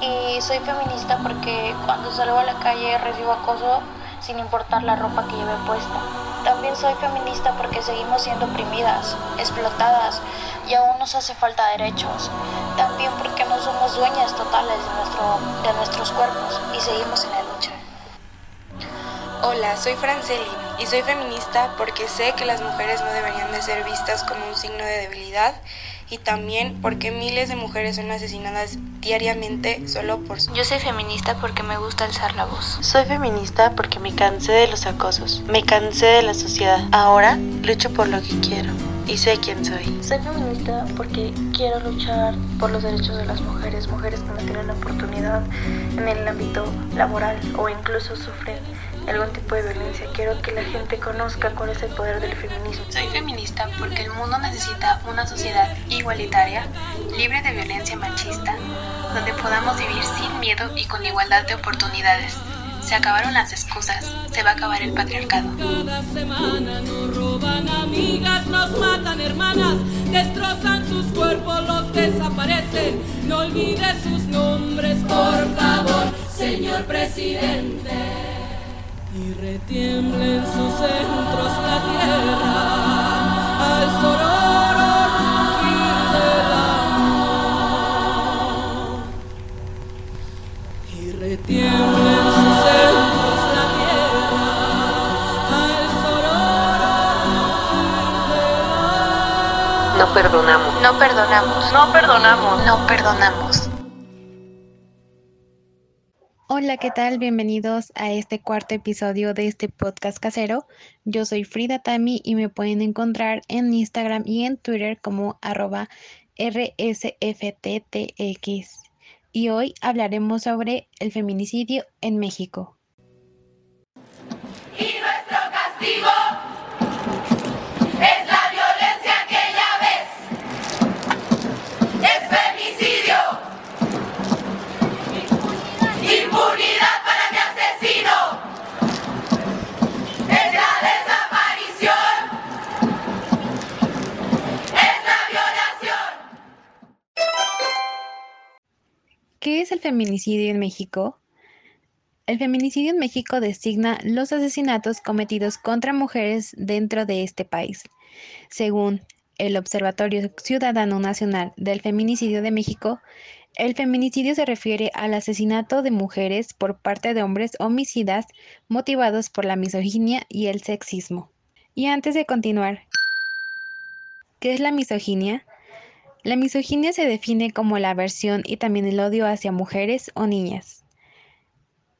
Y soy feminista porque cuando salgo a la calle recibo acoso sin importar la ropa que lleve puesta. También soy feminista porque seguimos siendo oprimidas, explotadas y aún nos hace falta derechos. También porque no somos dueñas totales de nuestros cuerpos y seguimos en la lucha. Hola, soy Franceli y soy feminista porque sé que las mujeres no deberían de ser vistas como un signo de debilidad y también porque miles de mujeres son asesinadas diariamente solo por Yo soy feminista porque me gusta alzar la voz. Soy feminista porque me cansé de los acosos, me cansé de la sociedad. Ahora lucho por lo que quiero y sé quién soy. Soy feminista porque quiero luchar por los derechos de las mujeres, mujeres que no tienen oportunidad en el ámbito laboral o incluso sufren algún tipo de violencia. Quiero que la gente conozca cuál es el poder del feminismo. Soy feminista porque el mundo necesita una sociedad igualitaria, libre de violencia machista, donde podamos vivir sin miedo y con igualdad de oportunidades. Se acabaron las excusas, se va a acabar el patriarcado. Cada semana nos roban amigas, nos matan hermanas, destrozan sus cuerpos, los desaparecen. No olvides sus nombres, por favor, señor presidente y retiembla en sus centros la tierra al sonoro rugir del amor y retiembla en sus centros la tierra al sonoro rugir del amor No perdonamos. No perdonamos. No perdonamos. No perdonamos. Hola, ¿qué tal? Bienvenidos a este cuarto episodio de este podcast casero. Yo soy Frida Tami y me pueden encontrar en Instagram y en Twitter como arroba rsfttx. Y hoy hablaremos sobre el feminicidio en México. El feminicidio en México? El feminicidio en México designa los asesinatos cometidos contra mujeres dentro de este país. Según el Observatorio Ciudadano Nacional del Feminicidio de México, el feminicidio se refiere al asesinato de mujeres por parte de hombres homicidas motivados por la misoginia y el sexismo. Y antes de continuar, ¿qué es la misoginia? La misoginia se define como la aversión y también el odio hacia mujeres o niñas.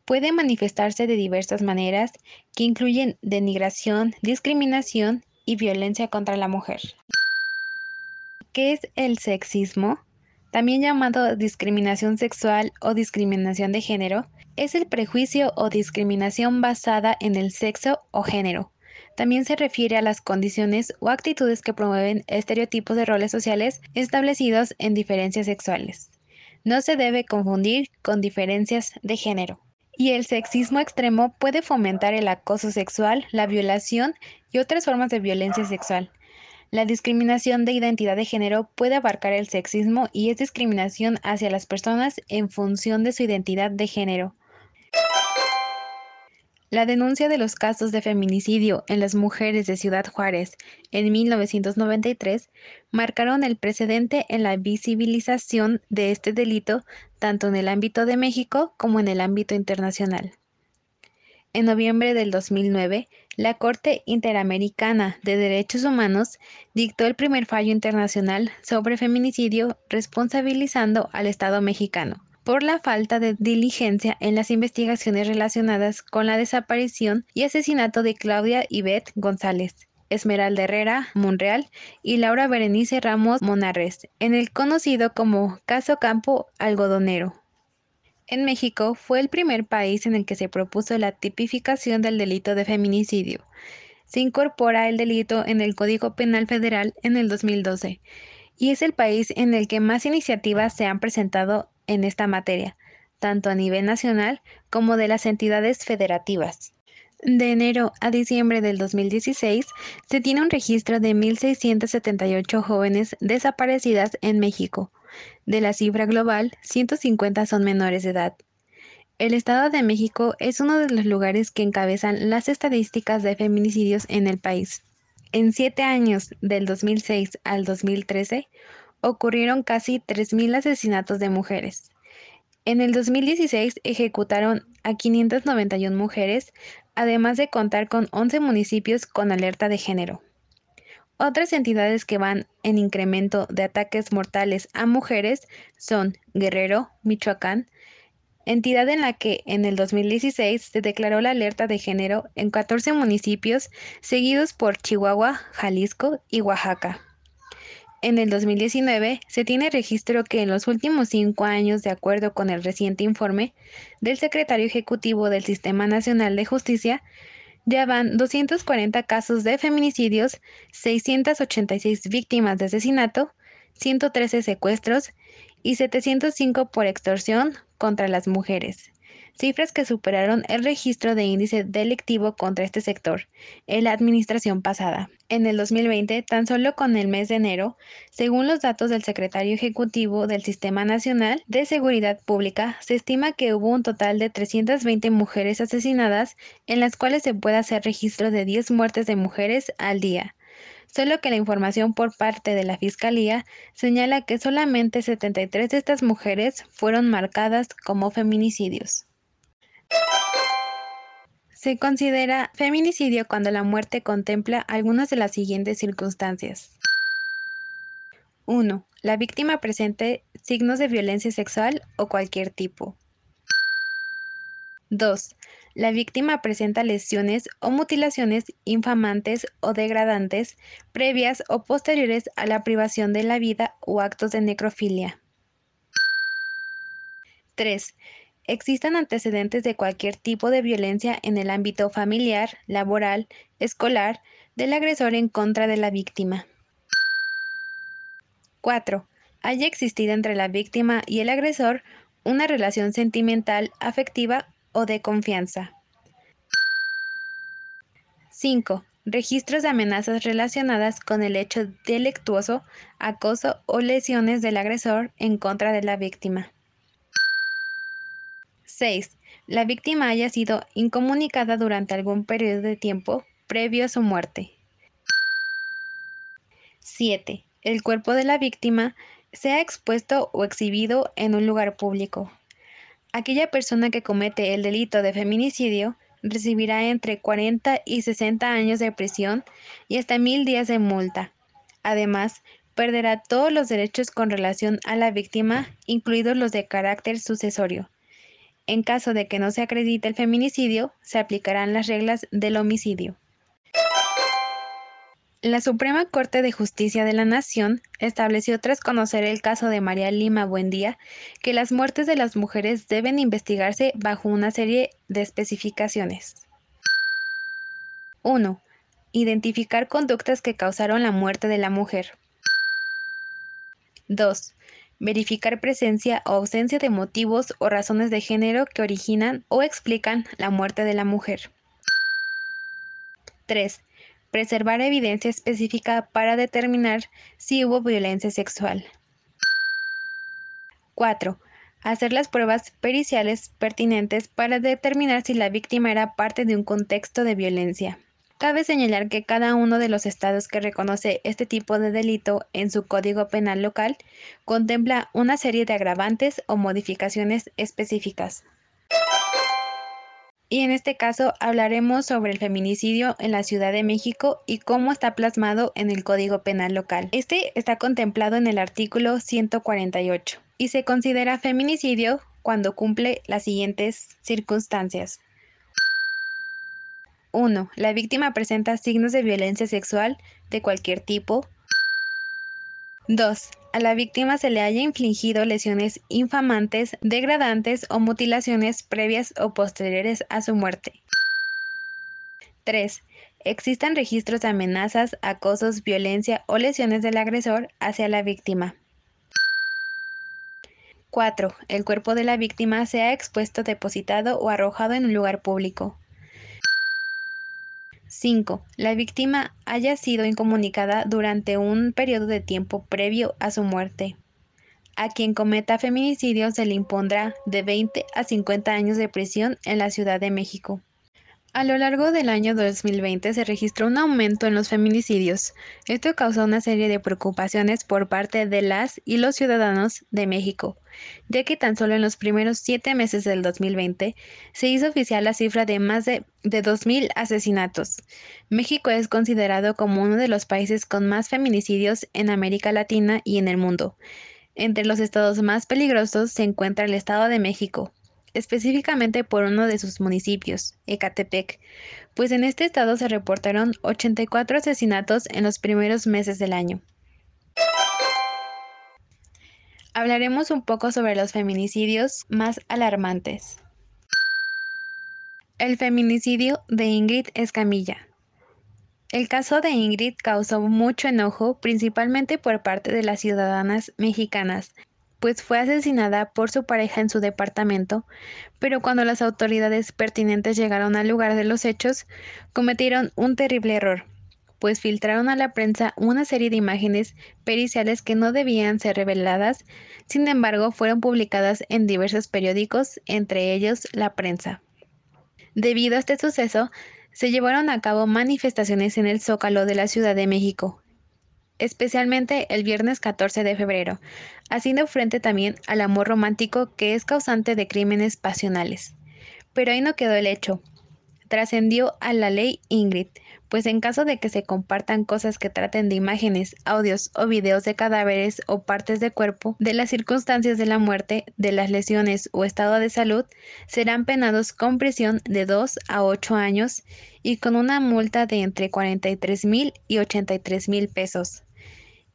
Puede manifestarse de diversas maneras que incluyen denigración, discriminación y violencia contra la mujer. ¿Qué es el sexismo? También llamado discriminación sexual o discriminación de género, es el prejuicio o discriminación basada en el sexo o género. También se refiere a las condiciones o actitudes que promueven estereotipos de roles sociales establecidos en diferencias sexuales. No se debe confundir con diferencias de género. Y el sexismo extremo puede fomentar el acoso sexual, la violación y otras formas de violencia sexual. La discriminación de identidad de género puede abarcar el sexismo y es discriminación hacia las personas en función de su identidad de género. La denuncia de los casos de feminicidio en las mujeres de Ciudad Juárez en 1993 marcaron el precedente en la visibilización de este delito tanto en el ámbito de México como en el ámbito internacional. En noviembre del 2009, la Corte Interamericana de Derechos Humanos dictó el primer fallo internacional sobre feminicidio responsabilizando al Estado mexicano por la falta de diligencia en las investigaciones relacionadas con la desaparición y asesinato de Claudia Ivette González, Esmeralda Herrera Monreal y Laura Berenice Ramos Monarres, en el conocido como Caso Campo Algodonero. En México fue el primer país en el que se propuso la tipificación del delito de feminicidio. Se incorpora el delito en el Código Penal Federal en el 2012 y es el país en el que más iniciativas se han presentado en esta materia, tanto a nivel nacional como de las entidades federativas. De enero a diciembre del 2016 se tiene un registro de 1.678 jóvenes desaparecidas en México, De la cifra global, 150 son menores de edad. El Estado de México es uno de los lugares que encabezan las estadísticas de feminicidios en el país. En siete años, del 2006 al 2013, ocurrieron casi 3.000 asesinatos de mujeres. En el 2016 ejecutaron a 591 mujeres, además de contar con 11 municipios con alerta de género. Otras entidades que van en incremento de ataques mortales a mujeres son Guerrero, Michoacán, entidad en la que en el 2016 se declaró la alerta de género en 14 municipios, seguidos por Chihuahua, Jalisco y Oaxaca. En el 2019 se tiene registro que en los últimos cinco años, de acuerdo con el reciente informe del secretario ejecutivo del Sistema Nacional de Justicia, ya van 240 casos de feminicidios, 686 víctimas de asesinato, 113 secuestros y 705 por extorsión contra las mujeres, cifras que superaron el registro de índice delictivo contra este sector en la administración pasada. En el 2020, tan solo con el mes de enero, según los datos del secretario ejecutivo del Sistema Nacional de Seguridad Pública, se estima que hubo un total de 320 mujeres asesinadas, en las cuales se puede hacer registro de 10 muertes de mujeres al día solo que la información por parte de la Fiscalía señala que solamente 73 de estas mujeres fueron marcadas como feminicidios. Se considera feminicidio cuando la muerte contempla algunas de las siguientes circunstancias. 1. La víctima presente signos de violencia sexual o cualquier tipo. 2. La víctima presenta lesiones o mutilaciones infamantes o degradantes previas o posteriores a la privación de la vida o actos de necrofilia. 3. Existan antecedentes de cualquier tipo de violencia en el ámbito familiar, laboral, escolar, del agresor en contra de la víctima. 4. Haya existido entre la víctima y el agresor una relación sentimental, afectiva o de confianza. 5. Registros de amenazas relacionadas con el hecho delictuoso, acoso o lesiones del agresor en contra de la víctima. 6. La víctima haya sido incomunicada durante algún periodo de tiempo previo a su muerte. 7. El cuerpo de la víctima sea expuesto o exhibido en un lugar público. Aquella persona que comete el delito de feminicidio recibirá entre 40 y 60 años de prisión y hasta mil días de multa. Además, perderá todos los derechos con relación a la víctima, incluidos los de carácter sucesorio. En caso de que no se acredite el feminicidio, se aplicarán las reglas del homicidio. La Suprema Corte de Justicia de la Nación estableció tras conocer el caso de María Lima Buendía que las muertes de las mujeres deben investigarse bajo una serie de especificaciones. 1. Identificar conductas que causaron la muerte de la mujer. 2. Verificar presencia o ausencia de motivos o razones de género que originan o explican la muerte de la mujer. 3 preservar evidencia específica para determinar si hubo violencia sexual. 4. Hacer las pruebas periciales pertinentes para determinar si la víctima era parte de un contexto de violencia. Cabe señalar que cada uno de los estados que reconoce este tipo de delito en su código penal local contempla una serie de agravantes o modificaciones específicas y en este caso hablaremos sobre el feminicidio en la Ciudad de México y cómo está plasmado en el Código Penal local. Este está contemplado en el artículo 148 y se considera feminicidio cuando cumple las siguientes circunstancias. 1. La víctima presenta signos de violencia sexual de cualquier tipo. 2. A la víctima se le haya infligido lesiones infamantes, degradantes o mutilaciones previas o posteriores a su muerte. 3. Existan registros de amenazas, acosos, violencia o lesiones del agresor hacia la víctima. 4. El cuerpo de la víctima sea expuesto, depositado o arrojado en un lugar público. 5. La víctima haya sido incomunicada durante un periodo de tiempo previo a su muerte. A quien cometa feminicidio se le impondrá de 20 a 50 años de prisión en la Ciudad de México. A lo largo del año 2020 se registró un aumento en los feminicidios. Esto causó una serie de preocupaciones por parte de las y los ciudadanos de México, ya que tan solo en los primeros siete meses del 2020 se hizo oficial la cifra de más de, de 2.000 asesinatos. México es considerado como uno de los países con más feminicidios en América Latina y en el mundo. Entre los estados más peligrosos se encuentra el Estado de México, específicamente por uno de sus municipios, Ecatepec, pues en este estado se reportaron 84 asesinatos en los primeros meses del año. Hablaremos un poco sobre los feminicidios más alarmantes. El feminicidio de Ingrid Escamilla. El caso de Ingrid causó mucho enojo, principalmente por parte de las ciudadanas mexicanas, pues fue asesinada por su pareja en su departamento, pero cuando las autoridades pertinentes llegaron al lugar de los hechos, cometieron un terrible error, pues filtraron a la prensa una serie de imágenes periciales que no debían ser reveladas, sin embargo fueron publicadas en diversos periódicos, entre ellos La Prensa. Debido a este suceso, se llevaron a cabo manifestaciones en el Zócalo de la Ciudad de México, especialmente el viernes 14 de febrero, haciendo frente también al amor romántico que es causante de crímenes pasionales. Pero ahí no quedó el hecho. Trascendió a la ley Ingrid, pues en caso de que se compartan cosas que traten de imágenes, audios o videos de cadáveres o partes de cuerpo, de las circunstancias de la muerte, de las lesiones o estado de salud, serán penados con prisión de 2 a 8 años y con una multa de entre 43 mil y 83 mil pesos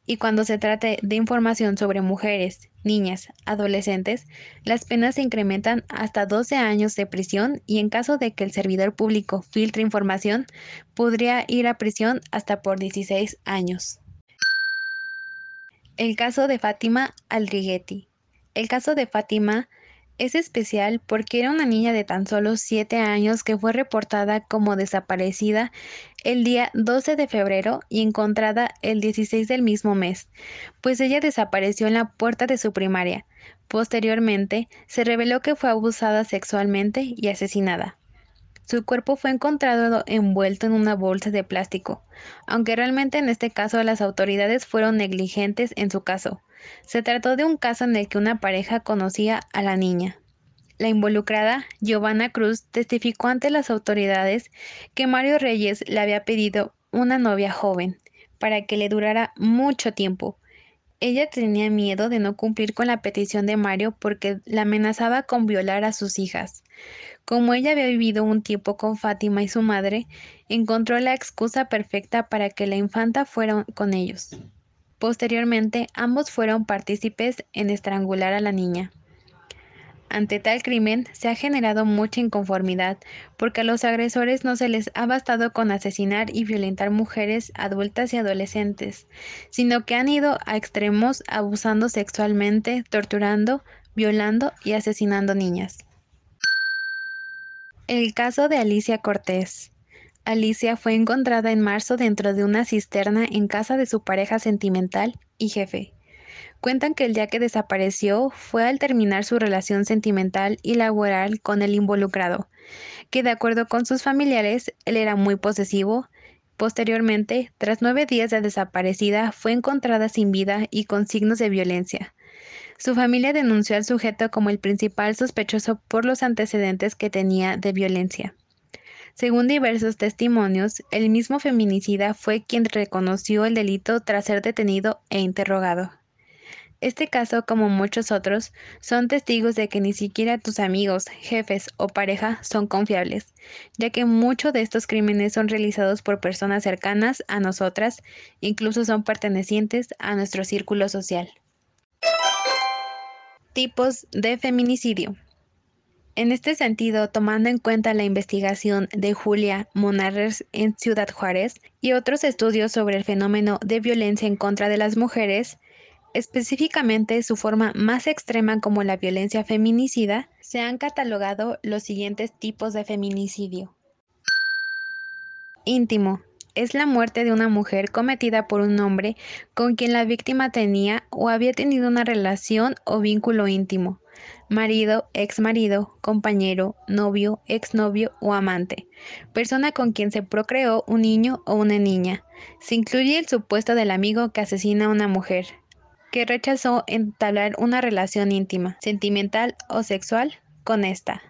y cuando se trate de información sobre mujeres, niñas, adolescentes, las penas se incrementan hasta 12 años de prisión y en caso de que el servidor público filtre información, podría ir a prisión hasta por 16 años. El caso de Fátima Aldriguetti. El caso de Fátima es especial porque era una niña de tan solo 7 años que fue reportada como desaparecida el día 12 de febrero y encontrada el 16 del mismo mes, pues ella desapareció en la puerta de su primaria. Posteriormente, se reveló que fue abusada sexualmente y asesinada. Su cuerpo fue encontrado envuelto en una bolsa de plástico, aunque realmente en este caso las autoridades fueron negligentes en su caso, se trató de un caso en el que una pareja conocía a la niña. La involucrada, Giovanna Cruz, testificó ante las autoridades que Mario Reyes le había pedido una novia joven para que le durara mucho tiempo. Ella tenía miedo de no cumplir con la petición de Mario porque la amenazaba con violar a sus hijas. Como ella había vivido un tiempo con Fátima y su madre, encontró la excusa perfecta para que la infanta fuera con ellos. Posteriormente, ambos fueron partícipes en estrangular a la niña. Ante tal crimen se ha generado mucha inconformidad porque a los agresores no se les ha bastado con asesinar y violentar mujeres adultas y adolescentes, sino que han ido a extremos abusando sexualmente, torturando, violando y asesinando niñas. El caso de Alicia Cortés. Alicia fue encontrada en marzo dentro de una cisterna en casa de su pareja sentimental y jefe. Cuentan que el día que desapareció fue al terminar su relación sentimental y laboral con el involucrado, que de acuerdo con sus familiares, él era muy posesivo. Posteriormente, tras nueve días de desaparecida, fue encontrada sin vida y con signos de violencia. Su familia denunció al sujeto como el principal sospechoso por los antecedentes que tenía de violencia. Según diversos testimonios, el mismo feminicida fue quien reconoció el delito tras ser detenido e interrogado. Este caso, como muchos otros, son testigos de que ni siquiera tus amigos, jefes o pareja son confiables, ya que muchos de estos crímenes son realizados por personas cercanas a nosotras, incluso son pertenecientes a nuestro círculo social. Tipos de feminicidio. En este sentido, tomando en cuenta la investigación de Julia Monarres en Ciudad Juárez y otros estudios sobre el fenómeno de violencia en contra de las mujeres, específicamente su forma más extrema como la violencia feminicida, se han catalogado los siguientes tipos de feminicidio. Íntimo. es la muerte de una mujer cometida por un hombre con quien la víctima tenía o había tenido una relación o vínculo íntimo, marido, ex marido, compañero, novio, exnovio o amante, persona con quien se procreó un niño o una niña. Se incluye el supuesto del amigo que asesina a una mujer, que rechazó entablar una relación íntima, sentimental o sexual con esta.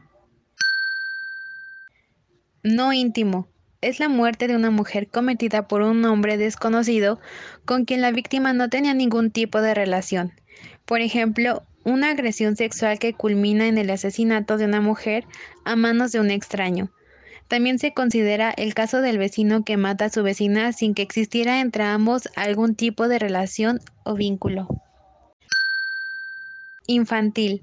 No íntimo. Es la muerte de una mujer cometida por un hombre desconocido con quien la víctima no tenía ningún tipo de relación. Por ejemplo, una agresión sexual que culmina en el asesinato de una mujer a manos de un extraño. También se considera el caso del vecino que mata a su vecina sin que existiera entre ambos algún tipo de relación o vínculo. Infantil.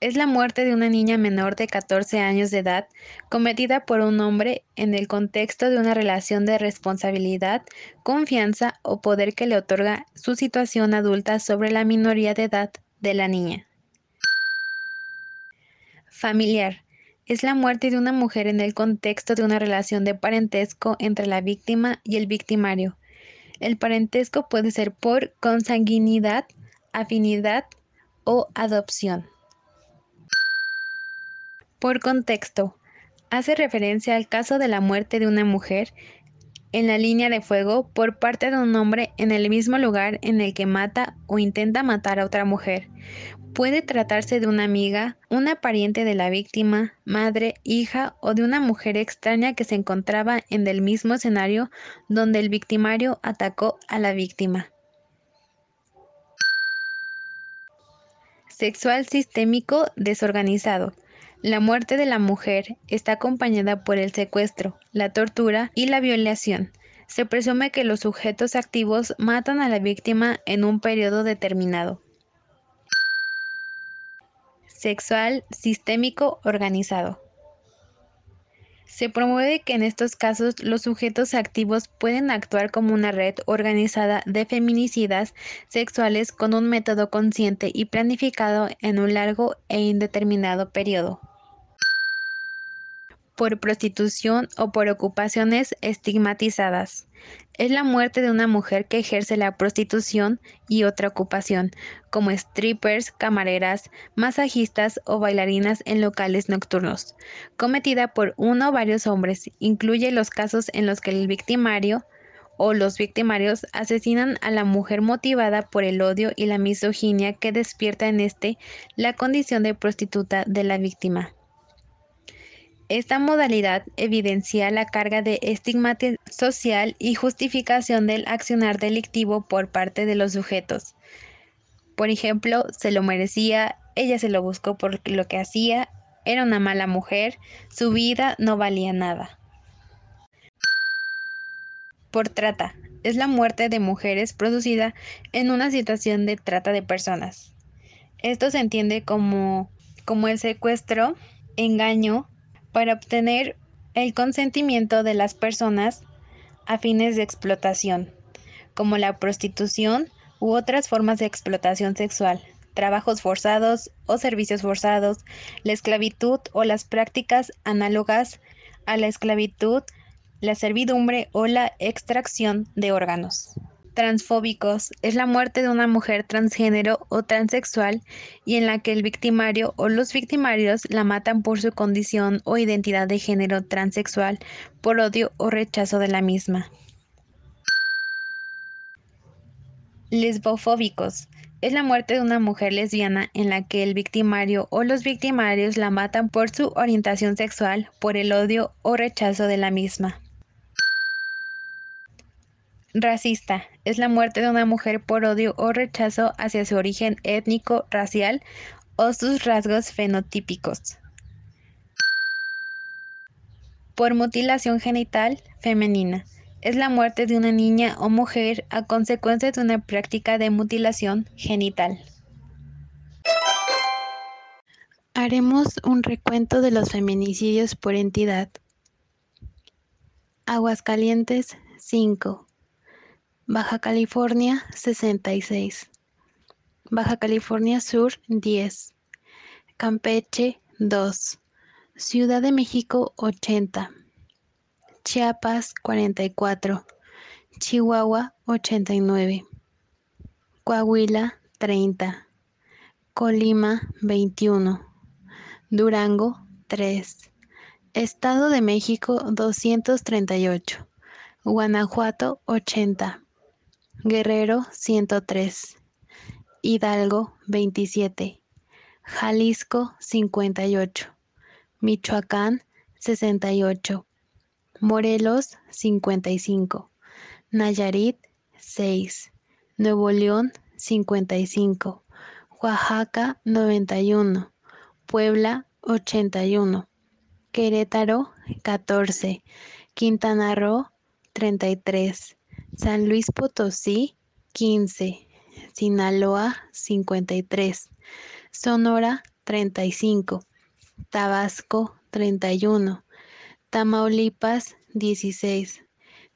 Es la muerte de una niña menor de 14 años de edad cometida por un hombre en el contexto de una relación de responsabilidad, confianza o poder que le otorga su situación adulta sobre la minoría de edad de la niña. Familiar. Es la muerte de una mujer en el contexto de una relación de parentesco entre la víctima y el victimario. El parentesco puede ser por consanguinidad, afinidad o adopción. Por contexto, hace referencia al caso de la muerte de una mujer en la línea de fuego por parte de un hombre en el mismo lugar en el que mata o intenta matar a otra mujer. Puede tratarse de una amiga, una pariente de la víctima, madre, hija o de una mujer extraña que se encontraba en el mismo escenario donde el victimario atacó a la víctima. Sexual sistémico desorganizado. La muerte de la mujer está acompañada por el secuestro, la tortura y la violación. Se presume que los sujetos activos matan a la víctima en un periodo determinado. Sexual sistémico organizado. Se promueve que en estos casos los sujetos activos pueden actuar como una red organizada de feminicidas sexuales con un método consciente y planificado en un largo e indeterminado periodo por prostitución o por ocupaciones estigmatizadas. Es la muerte de una mujer que ejerce la prostitución y otra ocupación, como strippers, camareras, masajistas o bailarinas en locales nocturnos, cometida por uno o varios hombres. Incluye los casos en los que el victimario o los victimarios asesinan a la mujer motivada por el odio y la misoginia que despierta en este la condición de prostituta de la víctima. Esta modalidad evidencia la carga de estigmatización social y justificación del accionar delictivo por parte de los sujetos. Por ejemplo, se lo merecía, ella se lo buscó por lo que hacía, era una mala mujer, su vida no valía nada. Por trata, es la muerte de mujeres producida en una situación de trata de personas. Esto se entiende como, como el secuestro, engaño, para obtener el consentimiento de las personas a fines de explotación, como la prostitución u otras formas de explotación sexual, trabajos forzados o servicios forzados, la esclavitud o las prácticas análogas a la esclavitud, la servidumbre o la extracción de órganos transfóbicos es la muerte de una mujer transgénero o transexual y en la que el victimario o los victimarios la matan por su condición o identidad de género transexual por odio o rechazo de la misma. Lesbofóbicos es la muerte de una mujer lesbiana en la que el victimario o los victimarios la matan por su orientación sexual, por el odio o rechazo de la misma. Racista es la muerte de una mujer por odio o rechazo hacia su origen étnico, racial o sus rasgos fenotípicos. Por mutilación genital femenina es la muerte de una niña o mujer a consecuencia de una práctica de mutilación genital. Haremos un recuento de los feminicidios por entidad. Aguascalientes 5. Baja California 66, Baja California Sur 10, Campeche 2, Ciudad de México 80, Chiapas 44, Chihuahua 89, Coahuila 30, Colima 21, Durango 3, Estado de México 238, Guanajuato 80, Guerrero 103, Hidalgo 27, Jalisco 58, Michoacán 68, Morelos 55, Nayarit 6, Nuevo León 55, Oaxaca 91, Puebla 81, Querétaro 14, Quintana Roo 33, San Luis Potosí 15, Sinaloa 53, Sonora 35, Tabasco 31, Tamaulipas 16,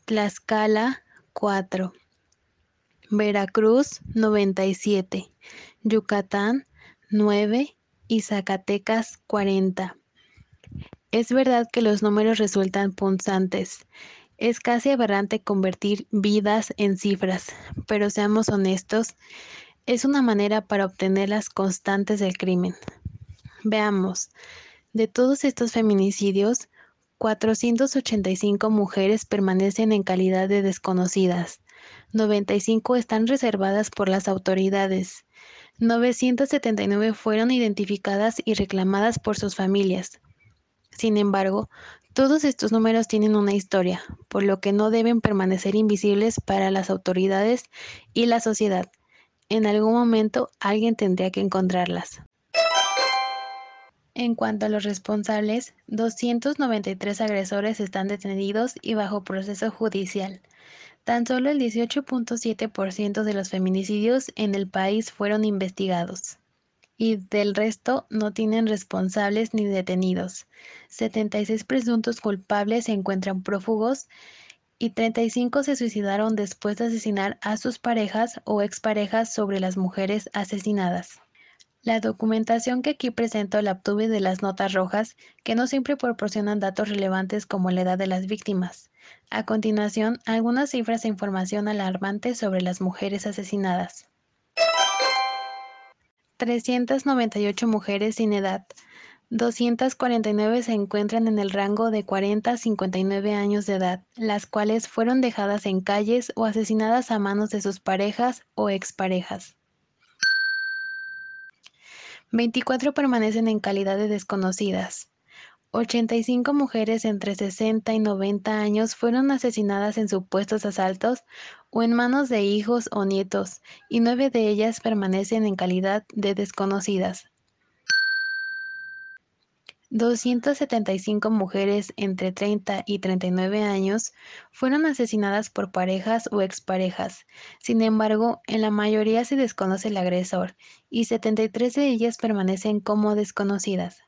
Tlaxcala 4, Veracruz 97, Yucatán 9 y Zacatecas 40. Es verdad que los números resultan punzantes. Es casi aberrante convertir vidas en cifras, pero seamos honestos, es una manera para obtener las constantes del crimen. Veamos, de todos estos feminicidios, 485 mujeres permanecen en calidad de desconocidas, 95 están reservadas por las autoridades, 979 fueron identificadas y reclamadas por sus familias. Sin embargo, todos estos números tienen una historia, por lo que no deben permanecer invisibles para las autoridades y la sociedad. En algún momento alguien tendría que encontrarlas. En cuanto a los responsables, 293 agresores están detenidos y bajo proceso judicial. Tan solo el 18.7% de los feminicidios en el país fueron investigados y del resto no tienen responsables ni detenidos. 76 presuntos culpables se encuentran prófugos y 35 se suicidaron después de asesinar a sus parejas o exparejas sobre las mujeres asesinadas. La documentación que aquí presento la obtuve de las notas rojas, que no siempre proporcionan datos relevantes como la edad de las víctimas. A continuación, algunas cifras e información alarmante sobre las mujeres asesinadas. 398 mujeres sin edad. 249 se encuentran en el rango de 40 a 59 años de edad, las cuales fueron dejadas en calles o asesinadas a manos de sus parejas o exparejas. 24 permanecen en calidad de desconocidas. 85 mujeres entre 60 y 90 años fueron asesinadas en supuestos asaltos o en manos de hijos o nietos, y nueve de ellas permanecen en calidad de desconocidas. 275 mujeres entre 30 y 39 años fueron asesinadas por parejas o exparejas. Sin embargo, en la mayoría se desconoce el agresor y 73 de ellas permanecen como desconocidas.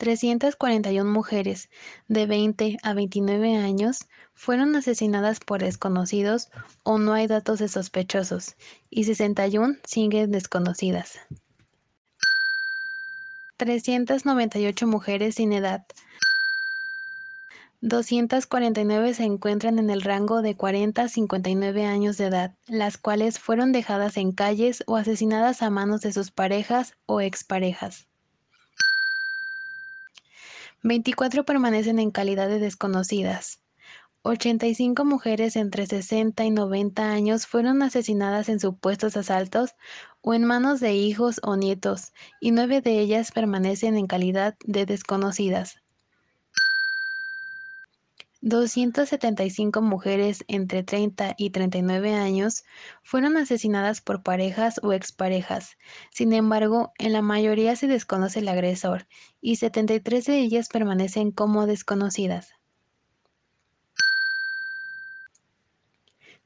341 mujeres de 20 a 29 años fueron asesinadas por desconocidos o no hay datos de sospechosos y 61 siguen desconocidas. 398 mujeres sin edad. 249 se encuentran en el rango de 40 a 59 años de edad, las cuales fueron dejadas en calles o asesinadas a manos de sus parejas o exparejas. 24 permanecen en calidad de desconocidas. 85 mujeres entre 60 y 90 años fueron asesinadas en supuestos asaltos o en manos de hijos o nietos, y nueve de ellas permanecen en calidad de desconocidas. 275 mujeres entre 30 y 39 años fueron asesinadas por parejas o exparejas. Sin embargo, en la mayoría se desconoce el agresor y 73 de ellas permanecen como desconocidas.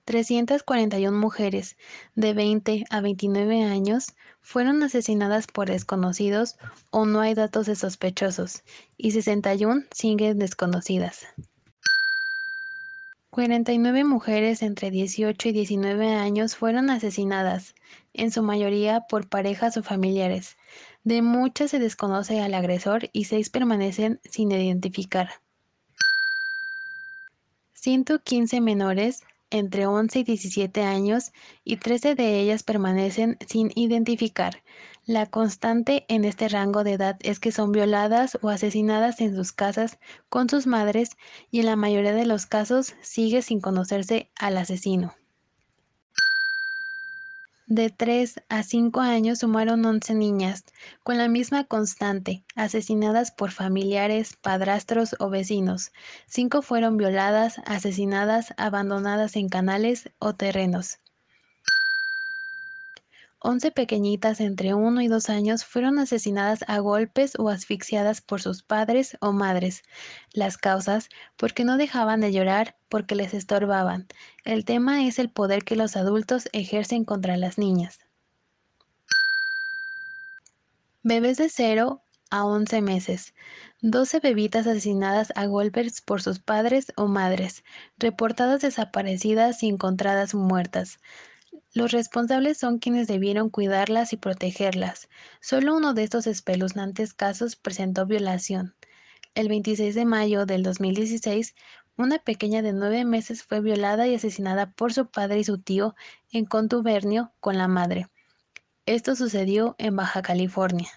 341 mujeres de 20 a 29 años fueron asesinadas por desconocidos o no hay datos de sospechosos y 61 siguen desconocidas. 49 mujeres entre 18 y 19 años fueron asesinadas, en su mayoría por parejas o familiares. De muchas se desconoce al agresor y seis permanecen sin identificar. 115 menores entre 11 y 17 años y 13 de ellas permanecen sin identificar. La constante en este rango de edad es que son violadas o asesinadas en sus casas con sus madres y en la mayoría de los casos sigue sin conocerse al asesino. De 3 a 5 años sumaron 11 niñas, con la misma constante, asesinadas por familiares, padrastros o vecinos. Cinco fueron violadas, asesinadas, abandonadas en canales o terrenos. 11 pequeñitas entre 1 y 2 años fueron asesinadas a golpes o asfixiadas por sus padres o madres. Las causas, porque no dejaban de llorar, porque les estorbaban. El tema es el poder que los adultos ejercen contra las niñas. Bebés de 0 a 11 meses. 12 bebitas asesinadas a golpes por sus padres o madres, reportadas desaparecidas y encontradas muertas. Los responsables son quienes debieron cuidarlas y protegerlas. Solo uno de estos espeluznantes casos presentó violación. El 26 de mayo del 2016, una pequeña de nueve meses fue violada y asesinada por su padre y su tío en contubernio con la madre. Esto sucedió en Baja California.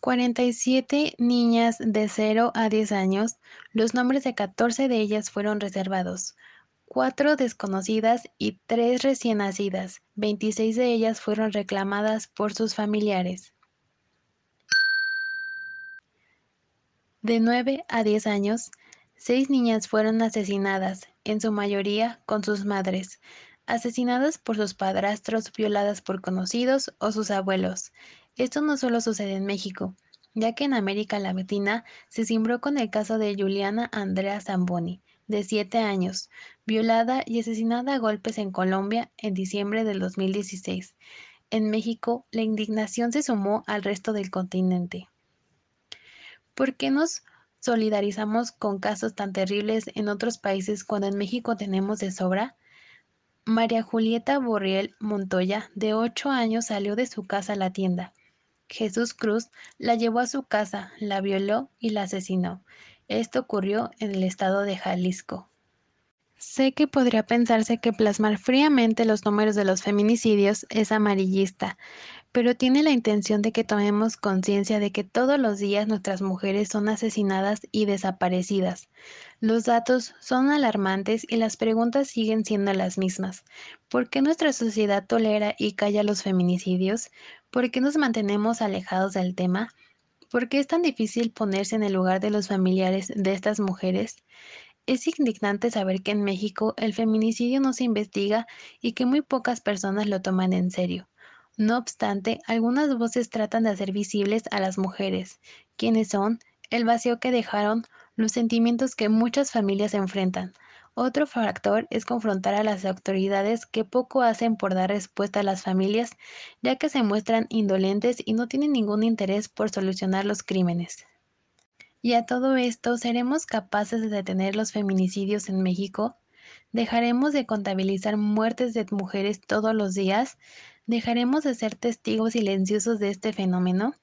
47 niñas de 0 a 10 años, los nombres de 14 de ellas fueron reservados cuatro desconocidas y tres recién nacidas. 26 de ellas fueron reclamadas por sus familiares. De 9 a 10 años, seis niñas fueron asesinadas, en su mayoría con sus madres, asesinadas por sus padrastros, violadas por conocidos o sus abuelos. Esto no solo sucede en México, ya que en América Latina se cimbró con el caso de Juliana Andrea Zamboni, de 7 años, violada y asesinada a golpes en Colombia en diciembre del 2016. En México, la indignación se sumó al resto del continente. ¿Por qué nos solidarizamos con casos tan terribles en otros países cuando en México tenemos de sobra? María Julieta Borriel Montoya, de 8 años, salió de su casa a la tienda. Jesús Cruz la llevó a su casa, la violó y la asesinó. Esto ocurrió en el estado de Jalisco. Sé que podría pensarse que plasmar fríamente los números de los feminicidios es amarillista, pero tiene la intención de que tomemos conciencia de que todos los días nuestras mujeres son asesinadas y desaparecidas. Los datos son alarmantes y las preguntas siguen siendo las mismas. ¿Por qué nuestra sociedad tolera y calla los feminicidios? ¿Por qué nos mantenemos alejados del tema? ¿Por qué es tan difícil ponerse en el lugar de los familiares de estas mujeres? Es indignante saber que en México el feminicidio no se investiga y que muy pocas personas lo toman en serio. No obstante, algunas voces tratan de hacer visibles a las mujeres, quienes son, el vacío que dejaron, los sentimientos que muchas familias enfrentan, otro factor es confrontar a las autoridades que poco hacen por dar respuesta a las familias, ya que se muestran indolentes y no tienen ningún interés por solucionar los crímenes. Y a todo esto, ¿seremos capaces de detener los feminicidios en México? ¿Dejaremos de contabilizar muertes de mujeres todos los días? ¿Dejaremos de ser testigos silenciosos de este fenómeno?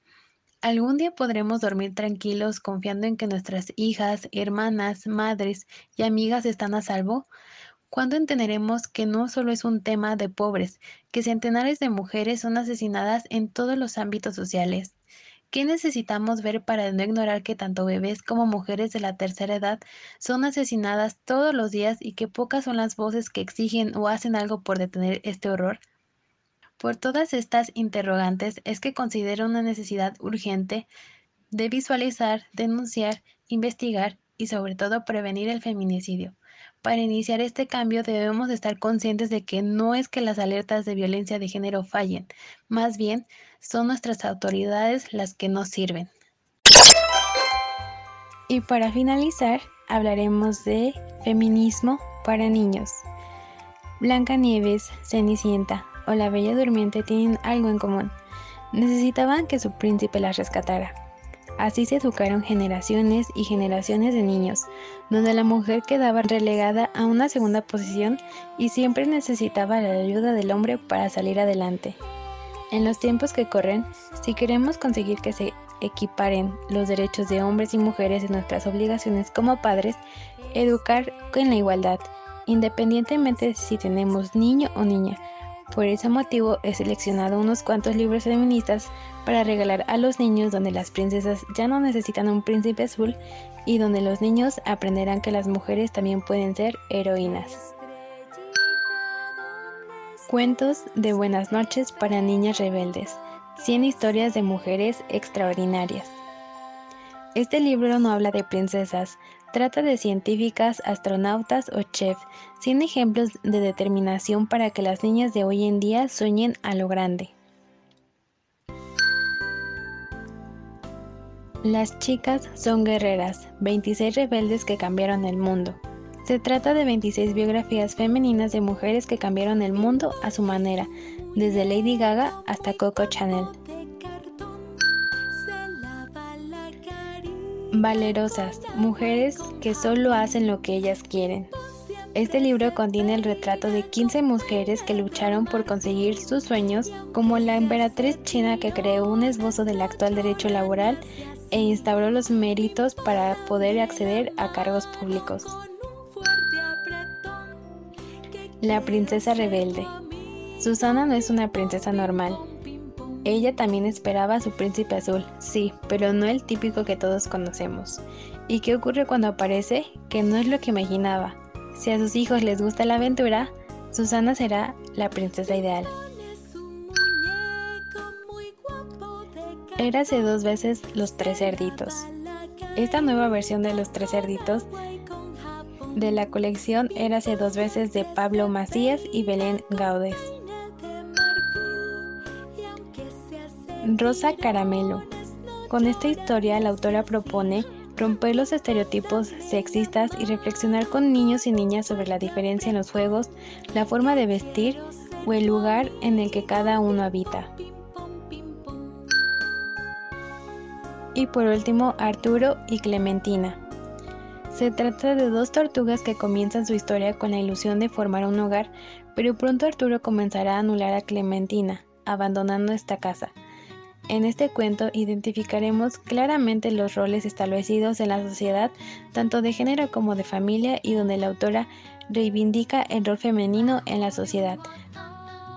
Algún día podremos dormir tranquilos confiando en que nuestras hijas, hermanas, madres y amigas están a salvo. ¿Cuándo entenderemos que no solo es un tema de pobres, que centenares de mujeres son asesinadas en todos los ámbitos sociales? ¿Qué necesitamos ver para no ignorar que tanto bebés como mujeres de la tercera edad son asesinadas todos los días y que pocas son las voces que exigen o hacen algo por detener este horror? Por todas estas interrogantes es que considero una necesidad urgente de visualizar, denunciar, investigar y sobre todo prevenir el feminicidio. Para iniciar este cambio debemos estar conscientes de que no es que las alertas de violencia de género fallen, más bien son nuestras autoridades las que nos sirven. Y para finalizar, hablaremos de feminismo para niños. Blanca Nieves, Cenicienta, o la Bella Durmiente tienen algo en común. Necesitaban que su príncipe las rescatara. Así se educaron generaciones y generaciones de niños, donde la mujer quedaba relegada a una segunda posición y siempre necesitaba la ayuda del hombre para salir adelante. En los tiempos que corren, si queremos conseguir que se equiparen los derechos de hombres y mujeres en nuestras obligaciones como padres, educar con la igualdad, independientemente si tenemos niño o niña. Por ese motivo he seleccionado unos cuantos libros feministas para regalar a los niños donde las princesas ya no necesitan un príncipe azul y donde los niños aprenderán que las mujeres también pueden ser heroínas. Cuentos de buenas noches para niñas rebeldes. 100 historias de mujeres extraordinarias. Este libro no habla de princesas, trata de científicas, astronautas o chefs, sin ejemplos de determinación para que las niñas de hoy en día sueñen a lo grande. Las chicas son guerreras, 26 rebeldes que cambiaron el mundo. Se trata de 26 biografías femeninas de mujeres que cambiaron el mundo a su manera, desde Lady Gaga hasta Coco Chanel. Valerosas, mujeres que solo hacen lo que ellas quieren. Este libro contiene el retrato de 15 mujeres que lucharon por conseguir sus sueños, como la emperatriz china que creó un esbozo del actual derecho laboral e instauró los méritos para poder acceder a cargos públicos. La princesa rebelde. Susana no es una princesa normal. Ella también esperaba a su príncipe azul, sí, pero no el típico que todos conocemos. ¿Y qué ocurre cuando aparece? Que no es lo que imaginaba. Si a sus hijos les gusta la aventura, Susana será la princesa ideal. Érase dos veces los tres cerditos. Esta nueva versión de los tres cerditos de la colección Érase dos veces de Pablo Macías y Belén Gaudes. Rosa Caramelo. Con esta historia la autora propone romper los estereotipos sexistas y reflexionar con niños y niñas sobre la diferencia en los juegos, la forma de vestir o el lugar en el que cada uno habita. Y por último, Arturo y Clementina. Se trata de dos tortugas que comienzan su historia con la ilusión de formar un hogar, pero pronto Arturo comenzará a anular a Clementina, abandonando esta casa. En este cuento identificaremos claramente los roles establecidos en la sociedad, tanto de género como de familia, y donde la autora reivindica el rol femenino en la sociedad,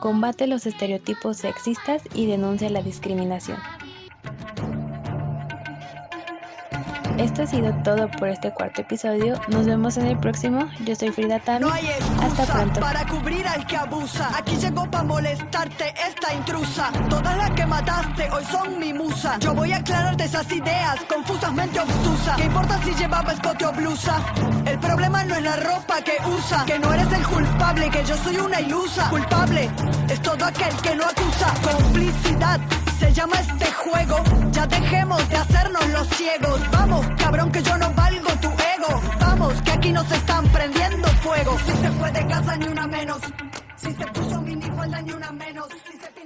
combate los estereotipos sexistas y denuncia la discriminación. Esto ha sido todo por este cuarto episodio. Nos vemos en el próximo. Yo soy Frida Tan. No hay Hasta pronto. para cubrir al que abusa. Aquí llegó para molestarte esta intrusa. Todas las que mataste hoy son mi musa. Yo voy a aclararte esas ideas confusamente obtusas. ¿Qué importa si llevaba escote o blusa? El problema no es la ropa que usa. Que no eres el culpable, que yo soy una ilusa. Culpable es todo aquel que no acusa. Complicidad se llama este juego. Ya dejemos de hacernos los ciegos. Vamos, cabrón, que yo no valgo tu ego. Vamos, que aquí nos están prendiendo fuego. Si se fue de casa, ni una menos. Si se puso minifalda, ni una menos. Si se